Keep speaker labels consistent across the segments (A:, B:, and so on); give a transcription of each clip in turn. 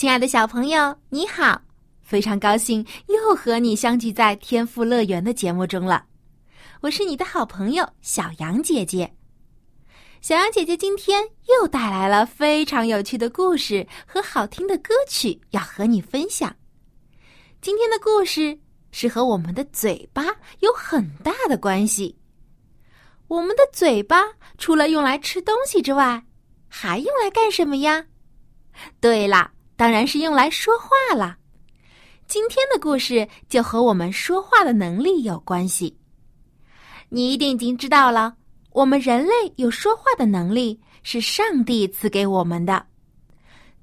A: 亲爱的小朋友，你好！非常高兴又和你相聚在天赋乐园的节目中了。我是你的好朋友小杨姐姐。小杨姐姐今天又带来了非常有趣的故事和好听的歌曲要和你分享。今天的故事是和我们的嘴巴有很大的关系。我们的嘴巴除了用来吃东西之外，还用来干什么呀？对了。当然是用来说话了。今天的故事就和我们说话的能力有关系。你一定已经知道了，我们人类有说话的能力是上帝赐给我们的。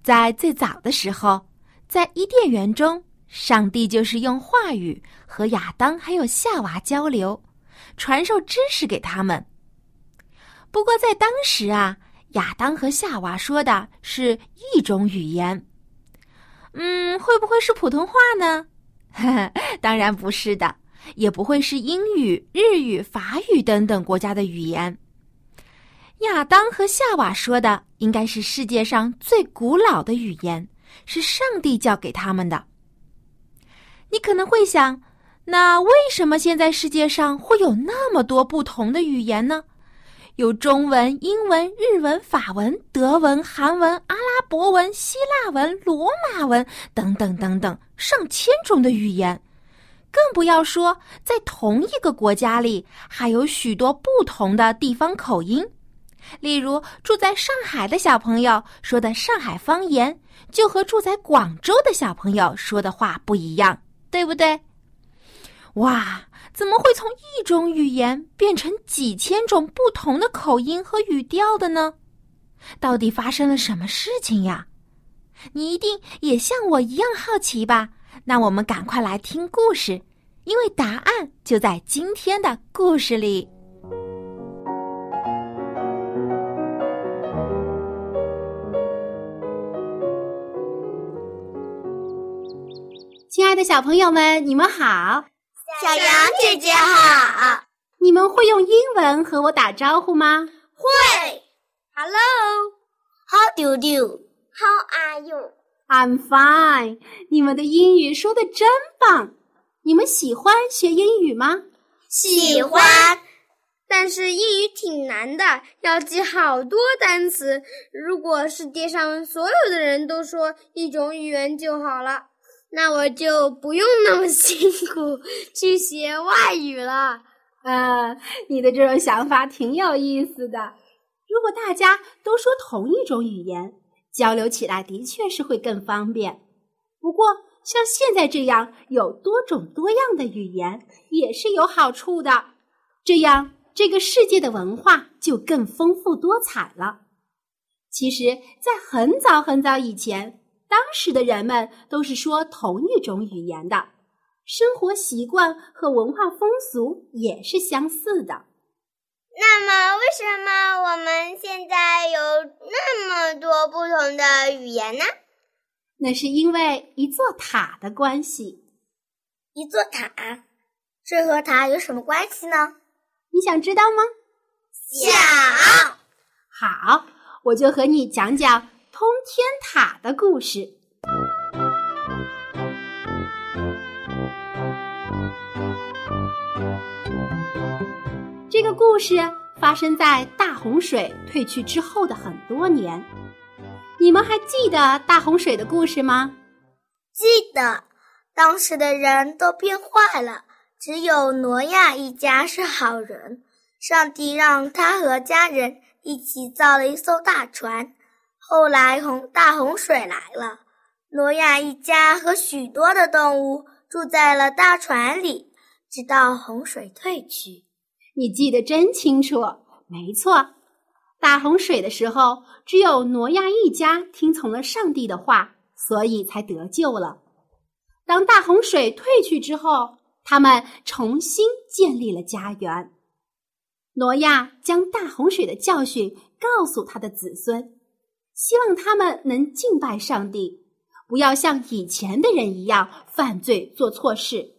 A: 在最早的时候，在伊甸园中，上帝就是用话语和亚当还有夏娃交流，传授知识给他们。不过在当时啊，亚当和夏娃说的是一种语言。嗯，会不会是普通话呢？当然不是的，也不会是英语、日语、法语等等国家的语言。亚当和夏娃说的应该是世界上最古老的语言，是上帝教给他们的。你可能会想，那为什么现在世界上会有那么多不同的语言呢？有中文、英文、日文、法文、德文、韩文、阿拉伯文、希腊文、罗马文等等等等，上千种的语言，更不要说在同一个国家里还有许多不同的地方口音。例如，住在上海的小朋友说的上海方言，就和住在广州的小朋友说的话不一样，对不对？哇！怎么会从一种语言变成几千种不同的口音和语调的呢？到底发生了什么事情呀？你一定也像我一样好奇吧？那我们赶快来听故事，因为答案就在今天的故事里。亲爱的小朋友们，你们好。
B: 小羊姐姐好，
A: 你们会用英文和我打招呼吗？
B: 会。
C: Hello，How
B: do you do？How are you？I'm
A: fine。你们的英语说的真棒。你们喜欢学英语吗？
B: 喜欢。
C: 但是英语挺难的，要记好多单词。如果世界上所有的人都说一种语言就好了。那我就不用那么辛苦去学外语了。
A: 啊，你的这种想法挺有意思的。如果大家都说同一种语言，交流起来的确是会更方便。不过，像现在这样有多种多样的语言也是有好处的，这样这个世界的文化就更丰富多彩了。其实，在很早很早以前。当时的人们都是说同一种语言的，生活习惯和文化风俗也是相似的。
B: 那么，为什么我们现在有那么多不同的语言呢？
A: 那是因为一座塔的关系。
B: 一座塔，这和塔有什么关系呢？
A: 你想知道吗？
B: 想。
A: 好，我就和你讲讲。通天塔的故事。这个故事发生在大洪水退去之后的很多年。你们还记得大洪水的故事吗？
B: 记得，当时的人都变坏了，只有挪亚一家是好人。上帝让他和家人一起造了一艘大船。后来洪大洪水来了，挪亚一家和许多的动物住在了大船里，直到洪水退去。
A: 你记得真清楚，没错。
D: 大洪水的时候，只有挪亚一家听从了上帝的话，所以才得救了。当大洪水退去之后，他们重新建立了家园。挪亚将大洪水的教训告诉他的子孙，希望他们能敬拜上帝，不要像以前的人一样犯罪做错事。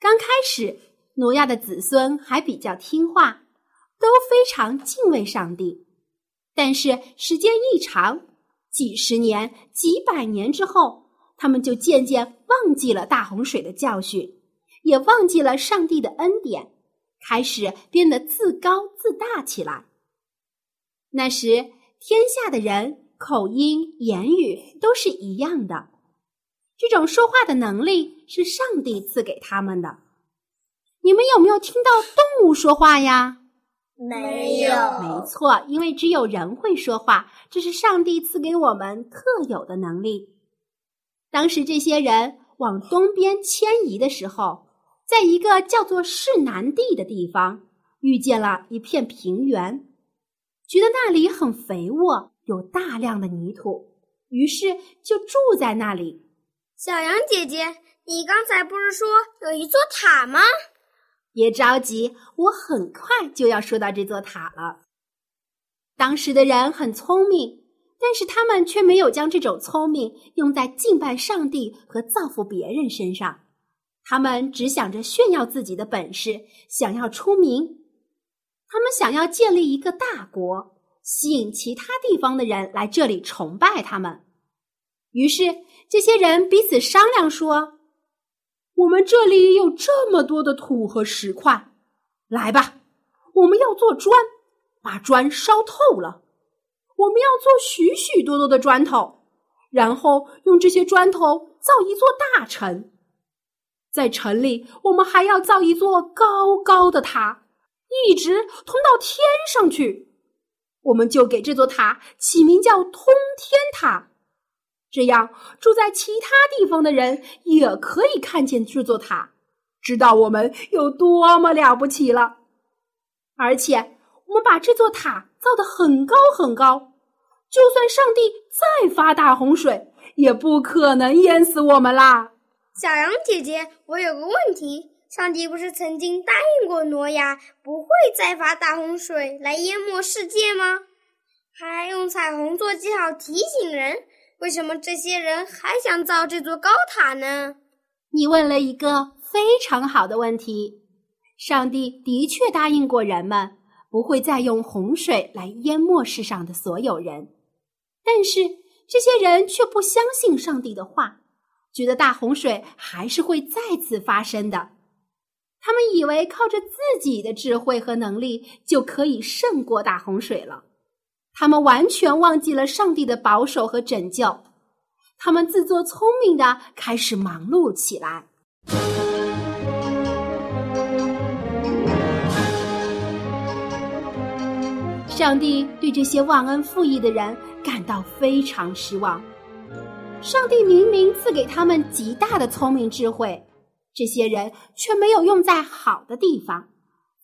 D: 刚开始，挪亚的子孙还比较听话，都非常敬畏上帝。但是时间一长，几十年、几百年之后，他们就渐渐忘记了大洪水的教训，也忘记了上帝的恩典，开始变得自高自大起来。那时，天下的人口音、言语都是一样的，这种说话的能力是上帝赐给他们的。你们有没有听到动物说话呀？
B: 没有。
D: 没错，因为只有人会说话，这是上帝赐给我们特有的能力。当时这些人往东边迁移的时候，在一个叫做市南地的地方，遇见了一片平原，觉得那里很肥沃，有大量的泥土，于是就住在那里。
C: 小羊姐姐，你刚才不是说有一座塔吗？
D: 别着急，我很快就要说到这座塔了。当时的人很聪明。但是他们却没有将这种聪明用在敬拜上帝和造福别人身上，他们只想着炫耀自己的本事，想要出名。他们想要建立一个大国，吸引其他地方的人来这里崇拜他们。于是这些人彼此商量说：“我们这里有这么多的土和石块，来吧，我们要做砖，把砖烧透了。”我们要做许许多多的砖头，然后用这些砖头造一座大城。在城里，我们还要造一座高高的塔，一直通到天上去。我们就给这座塔起名叫“通天塔”，这样住在其他地方的人也可以看见这座塔，知道我们有多么了不起了。而且，我们把这座塔。造的很高很高，就算上帝再发大洪水，也不可能淹死我们啦。
C: 小羊姐姐，我有个问题：上帝不是曾经答应过挪亚不会再发大洪水来淹没世界吗？还用彩虹做记号提醒人，为什么这些人还想造这座高塔呢？
D: 你问了一个非常好的问题。上帝的确答应过人们。不会再用洪水来淹没世上的所有人，但是这些人却不相信上帝的话，觉得大洪水还是会再次发生的。他们以为靠着自己的智慧和能力就可以胜过大洪水了。他们完全忘记了上帝的保守和拯救，他们自作聪明的开始忙碌起来。上帝对这些忘恩负义的人感到非常失望。上帝明明赐给他们极大的聪明智慧，这些人却没有用在好的地方，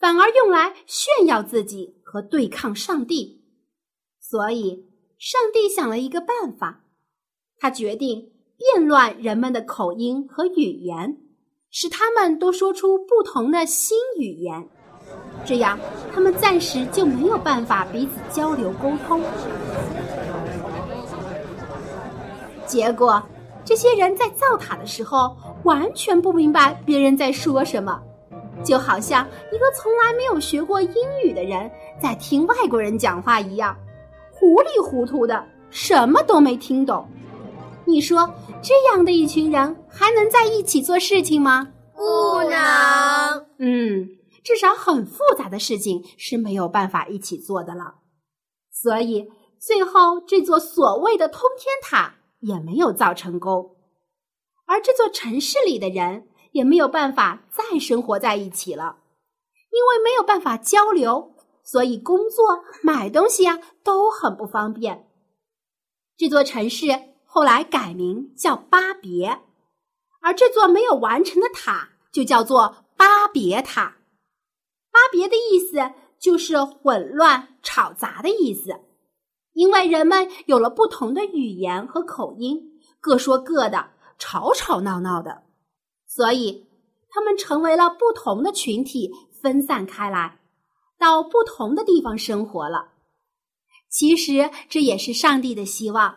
D: 反而用来炫耀自己和对抗上帝。所以，上帝想了一个办法，他决定变乱人们的口音和语言，使他们都说出不同的新语言。这样，他们暂时就没有办法彼此交流沟通。结果，这些人在造塔的时候完全不明白别人在说什么，就好像一个从来没有学过英语的人在听外国人讲话一样，糊里糊涂的，什么都没听懂。你说，这样的一群人还能在一起做事情吗？
C: 不能。
D: 嗯。至少很复杂的事情是没有办法一起做的了，所以最后这座所谓的通天塔也没有造成功，而这座城市里的人也没有办法再生活在一起了，因为没有办法交流，所以工作、买东西呀都很不方便。这座城市后来改名叫巴别，而这座没有完成的塔就叫做巴别塔。巴别的意思就是混乱、吵杂的意思。因为人们有了不同的语言和口音，各说各的，吵吵闹闹的，所以他们成为了不同的群体，分散开来，到不同的地方生活了。其实这也是上帝的希望，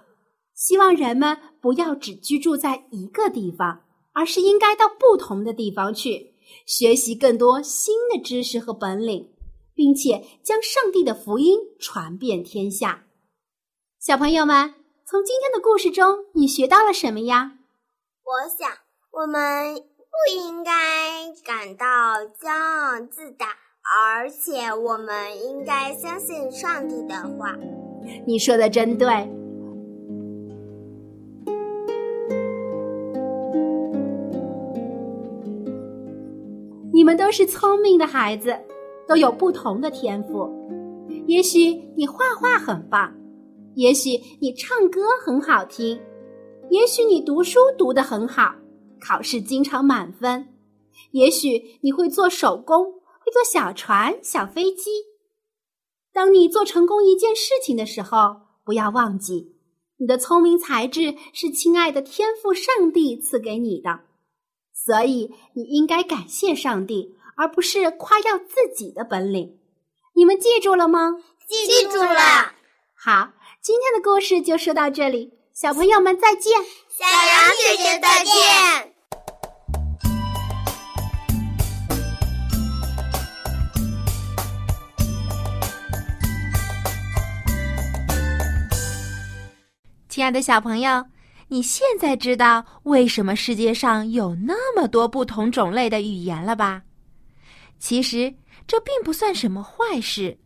D: 希望人们不要只居住在一个地方，而是应该到不同的地方去，学习更多新的知识和本领，并且将上帝的福音传遍天下。小朋友们，从今天的故事中，你学到了什么呀？
B: 我想，我们不应该感到骄傲自大，而且我们应该相信上帝的话。
D: 你说的真对。你们都是聪明的孩子，都有不同的天赋。也许你画画很棒。也许你唱歌很好听，也许你读书读得很好，考试经常满分，也许你会做手工，会做小船、小飞机。当你做成功一件事情的时候，不要忘记，你的聪明才智是亲爱的天赋上帝赐给你的，所以你应该感谢上帝，而不是夸耀自己的本领。你们记住了吗？
B: 记住了。
D: 好。今天的故事就说到这里，小朋友们再见，
B: 小羊姐姐再见。
A: 亲爱的小朋友，你现在知道为什么世界上有那么多不同种类的语言了吧？其实这并不算什么坏事。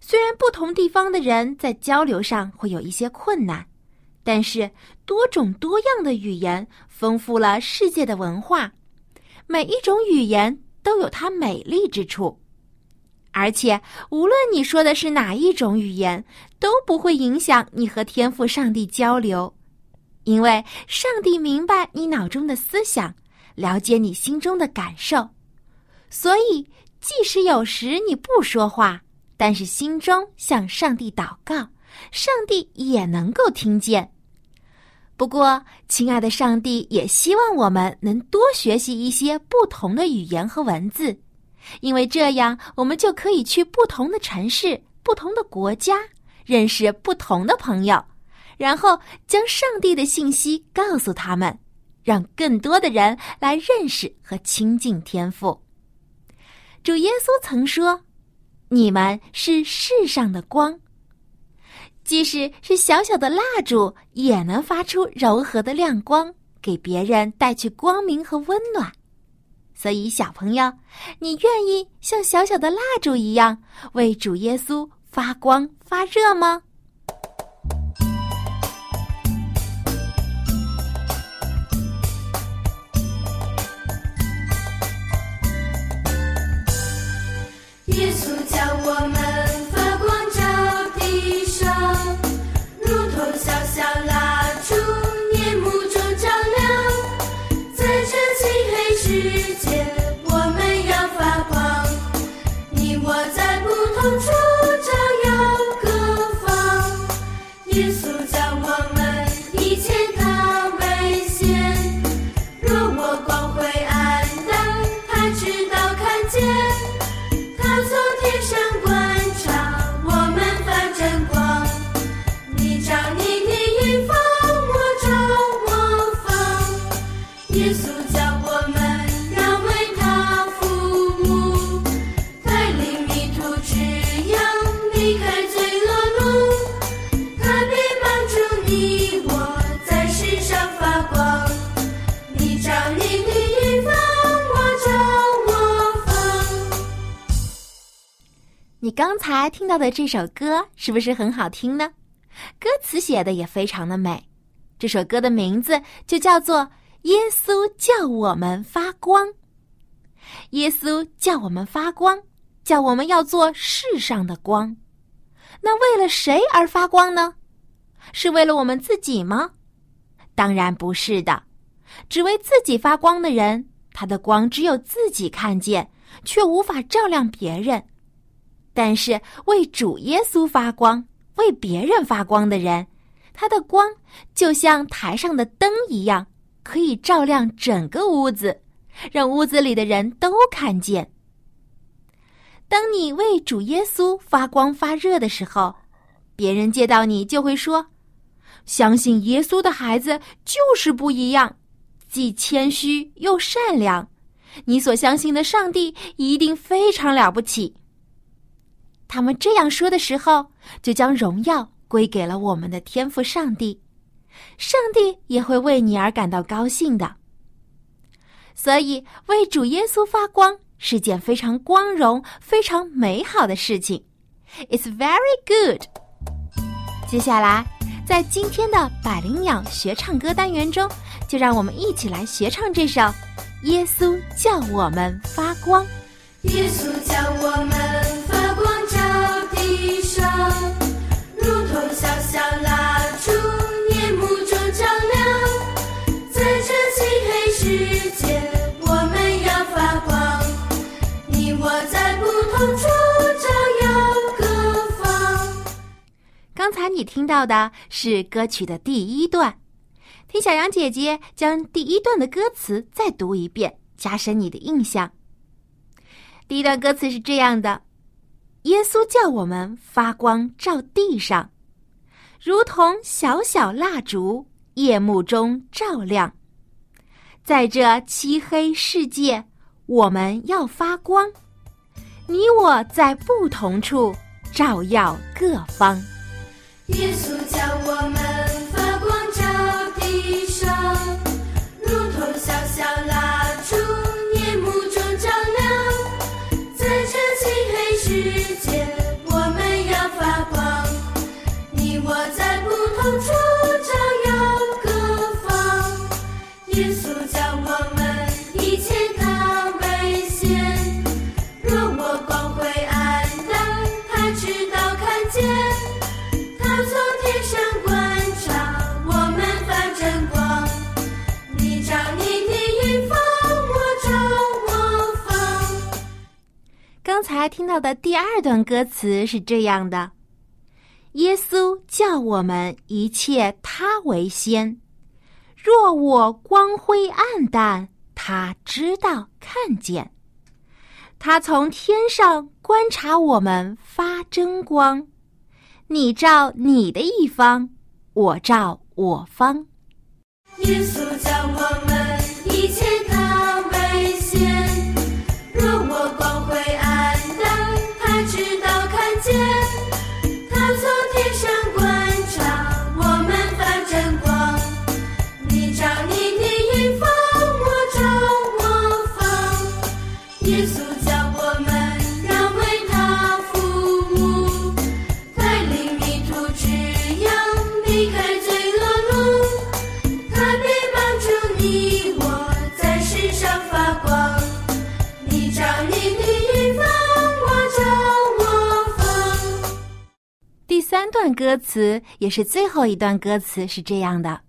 A: 虽然不同地方的人在交流上会有一些困难，但是多种多样的语言丰富了世界的文化。每一种语言都有它美丽之处，而且无论你说的是哪一种语言，都不会影响你和天赋上帝交流，因为上帝明白你脑中的思想，了解你心中的感受，所以即使有时你不说话。但是心中向上帝祷告，上帝也能够听见。不过，亲爱的上帝也希望我们能多学习一些不同的语言和文字，因为这样我们就可以去不同的城市、不同的国家，认识不同的朋友，然后将上帝的信息告诉他们，让更多的人来认识和亲近天赋。主耶稣曾说。你们是世上的光，即使是小小的蜡烛，也能发出柔和的亮光，给别人带去光明和温暖。所以，小朋友，你愿意像小小的蜡烛一样，为主耶稣发光发热吗？耶稣教我们你刚才听到的这首歌是不是很好听呢？歌词写的也非常的美。这首歌的名字就叫做《耶稣叫我们发光》。耶稣叫我们发光，叫我们要做世上的光。那为了谁而发光呢？是为了我们自己吗？当然不是的。只为自己发光的人，他的光只有自己看见，却无法照亮别人。但是为主耶稣发光、为别人发光的人，他的光就像台上的灯一样，可以照亮整个屋子，让屋子里的人都看见。当你为主耶稣发光发热的时候，别人见到你就会说：“相信耶稣的孩子就是不一样，既谦虚又善良。你所相信的上帝一定非常了不起。”他们这样说的时候，就将荣耀归给了我们的天赋上帝，上帝也会为你而感到高兴的。所以，为主耶稣发光是件非常光荣、非常美好的事情。It's very good。接下来，在今天的百灵鸟学唱歌单元中，就让我们一起来学唱这首《耶稣叫我们发光》。
E: 耶稣叫我们照地上，如同小小蜡烛，夜幕中照亮。在这漆黑世界，我们要发光。你我在不同处照耀各方。
A: 刚才你听到的是歌曲的第一段，听小羊姐姐将第一段的歌词再读一遍，加深你的印象。第一段歌词是这样的：“耶稣叫我们发光照地上，如同小小蜡烛，夜幕中照亮。在这漆黑世界，我们要发光。你我在不同处，照耀各方。”
E: 耶稣叫我们耶稣叫我们一切他危险。若我光辉暗淡，他知道看见。他从天上观察我们发真光，你照你的云方，我照我方。
A: 刚才听到的第二段歌词是这样的：“耶稣叫我们一切他为先，若我光辉暗淡，他知道看见。他从天上观察我们发真光，你照你的一方，我照我方。”
E: 耶稣叫我们
A: 歌词也是最后一段歌词是这样的：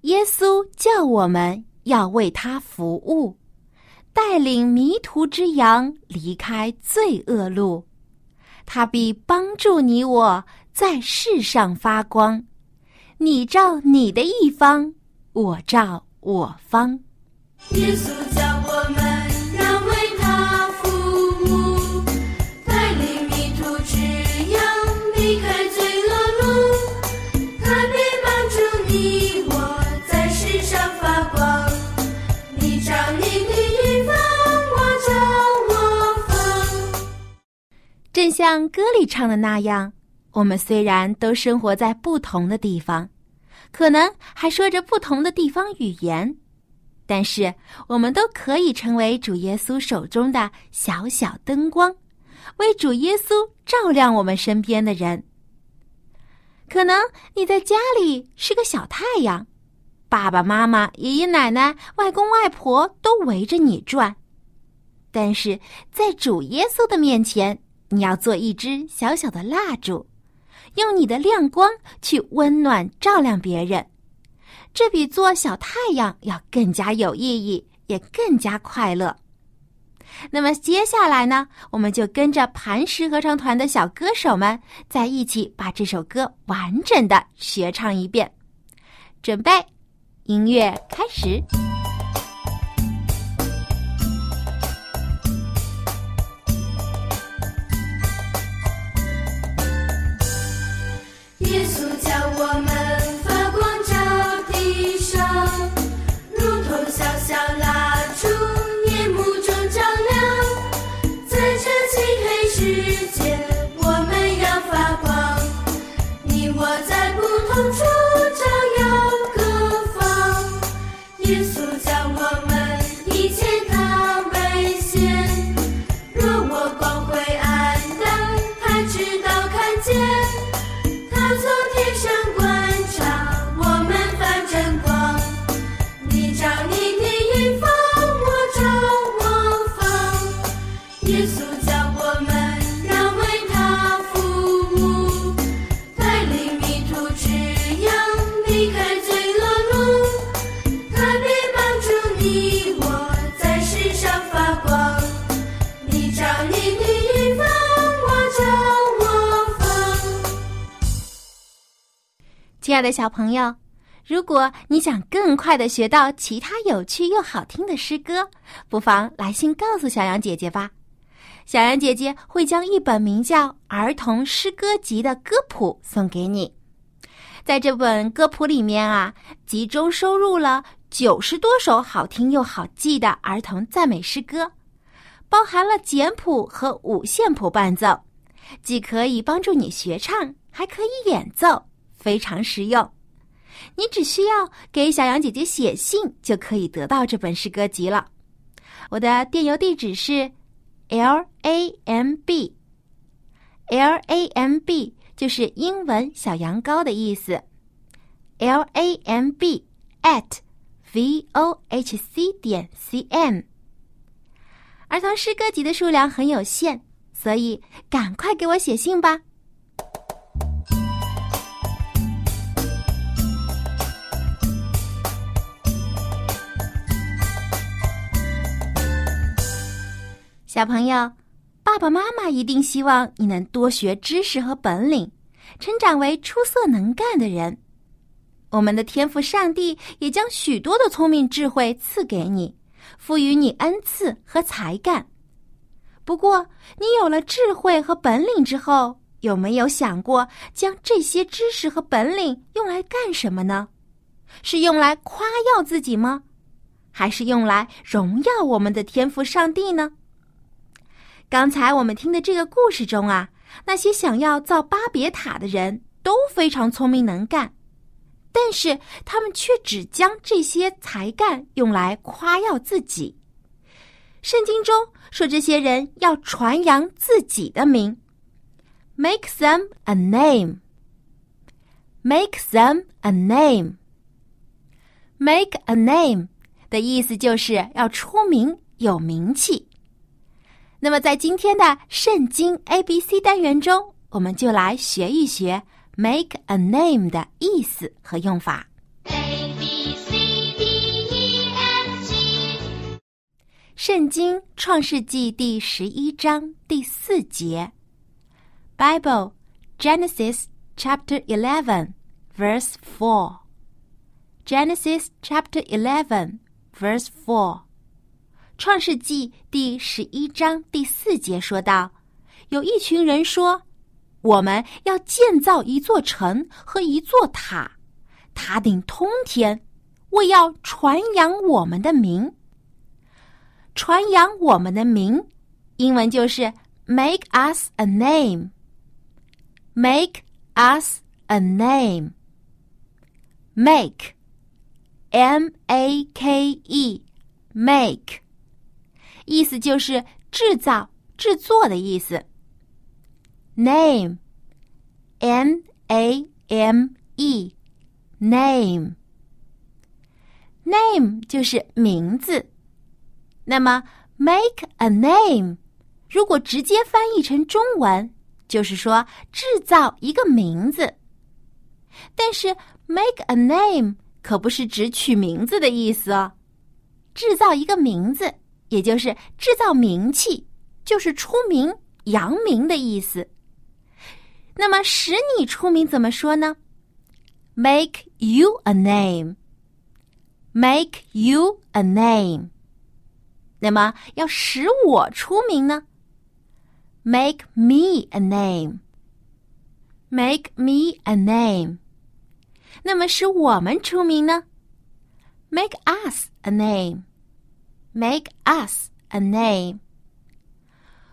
A: 耶稣叫我们要为他服务，带领迷途之羊离开罪恶路。他必帮助你我在世上发光，你照你的一方，我照我方。
E: 耶稣叫
A: 歌里唱的那样，我们虽然都生活在不同的地方，可能还说着不同的地方语言，但是我们都可以成为主耶稣手中的小小灯光，为主耶稣照亮我们身边的人。可能你在家里是个小太阳，爸爸妈妈、爷爷奶奶、外公外婆都围着你转，但是在主耶稣的面前，你要做一支小小的蜡烛，用你的亮光去温暖照亮别人。这比做小太阳要更加有意义，也更加快乐。那么接下来呢，我们就跟着磐石合唱团的小歌手们在一起把这首歌完整的学唱一遍。准备，音乐开始。小朋友，如果你想更快的学到其他有趣又好听的诗歌，不妨来信告诉小羊姐姐吧。小羊姐姐会将一本名叫《儿童诗歌集》的歌谱送给你。在这本歌谱里面啊，集中收录了九十多首好听又好记的儿童赞美诗歌，包含了简谱和五线谱伴奏，既可以帮助你学唱，还可以演奏。非常实用，你只需要给小羊姐姐写信就可以得到这本诗歌集了。我的电邮地址是 l a m b，l a m b 就是英文小羊羔的意思，l a m b at v o h c 点 c m。儿童诗歌集的数量很有限，所以赶快给我写信吧。小朋友，爸爸妈妈一定希望你能多学知识和本领，成长为出色能干的人。我们的天赋上帝也将许多的聪明智慧赐给你，赋予你恩赐和才干。不过，你有了智慧和本领之后，有没有想过将这些知识和本领用来干什么呢？是用来夸耀自己吗？还是用来荣耀我们的天赋上帝呢？刚才我们听的这个故事中啊，那些想要造巴别塔的人都非常聪明能干，但是他们却只将这些才干用来夸耀自己。圣经中说，这些人要传扬自己的名，make them a name，make them a name，make a name 的意思就是要出名、有名气。那么，在今天的圣经 A B C 单元中，我们就来学一学 “make a name” 的意思和用法。
E: A B C D E F G
A: 圣经创世纪第十一章第四节，Bible Genesis chapter eleven verse four。Genesis chapter eleven verse four。创世纪第十一章第四节说道：“有一群人说，我们要建造一座城和一座塔，塔顶通天，为要传扬我们的名。传扬我们的名，英文就是 make us a name。make us a name。make，m a k e，make。意思就是制造、制作的意思。Name，n a m e，name，name 就是名字。那么，make a name，如果直接翻译成中文，就是说制造一个名字。但是，make a name 可不是指取名字的意思哦。制造一个名字。也就是制造名气，就是出名、扬名的意思。那么使你出名怎么说呢？Make you a name. Make you a name. 那么要使我出名呢？Make me a name. Make me a name. 那么使我们出名呢？Make us a name. Make us a name.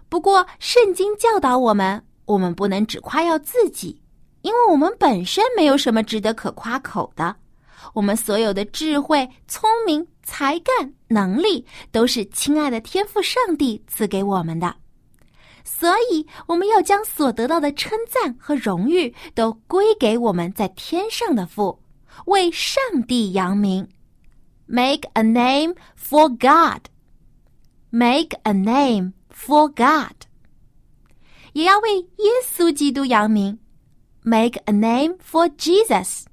A: 不过，圣经教导我们，我们不能只夸耀自己，因为我们本身没有什么值得可夸口的。我们所有的智慧、聪明、才干、能力，都是亲爱的天赋上帝赐给我们的。所以，我们要将所得到的称赞和荣誉都归给我们在天上的父，为上帝扬名。Make a name for God. Make a name for God. 也要为耶稣基督扬名。Make a name for Jesus.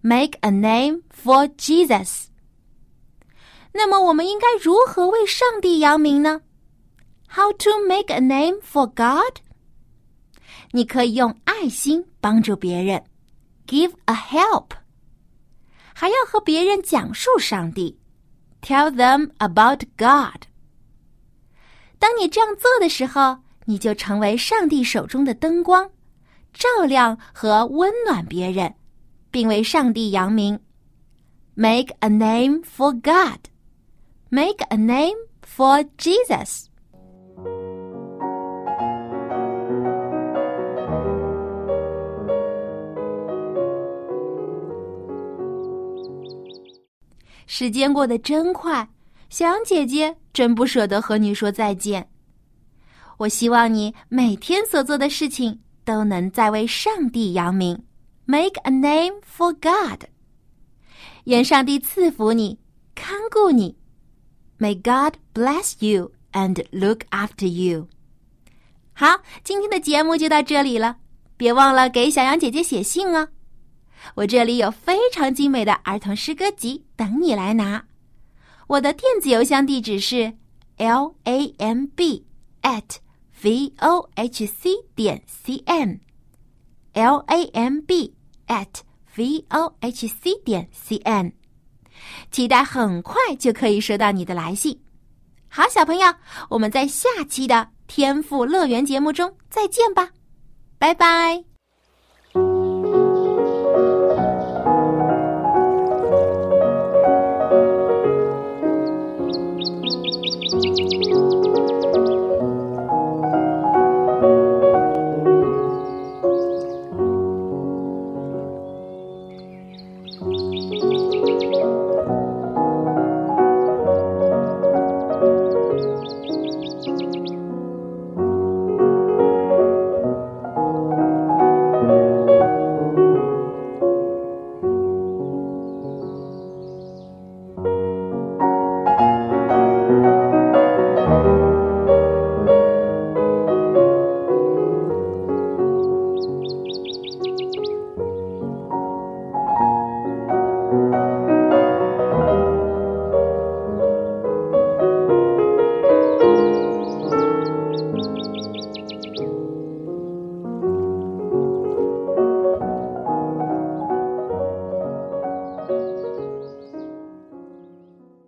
A: Make a name for Jesus. 那么，我们应该如何为上帝扬名呢？How to make a name for God？你可以用爱心帮助别人，give a help。 还要和别人讲述上帝，tell them about God。当你这样做的时候，你就成为上帝手中的灯光，照亮和温暖别人，并为上帝扬名。Make a name for God. Make a name for Jesus. 时间过得真快，小羊姐姐真不舍得和你说再见。我希望你每天所做的事情都能在为上帝扬名，Make a name for God。愿上帝赐福你，看顾你。May God bless you and look after you。好，今天的节目就到这里了，别忘了给小羊姐姐写信哦。我这里有非常精美的儿童诗歌集等你来拿。我的电子邮箱地址是 l a m b at v o h c 点 c n，l a m b at v o h c 点 c n。期待很快就可以收到你的来信。好，小朋友，我们在下期的天赋乐园节目中再见吧，拜拜。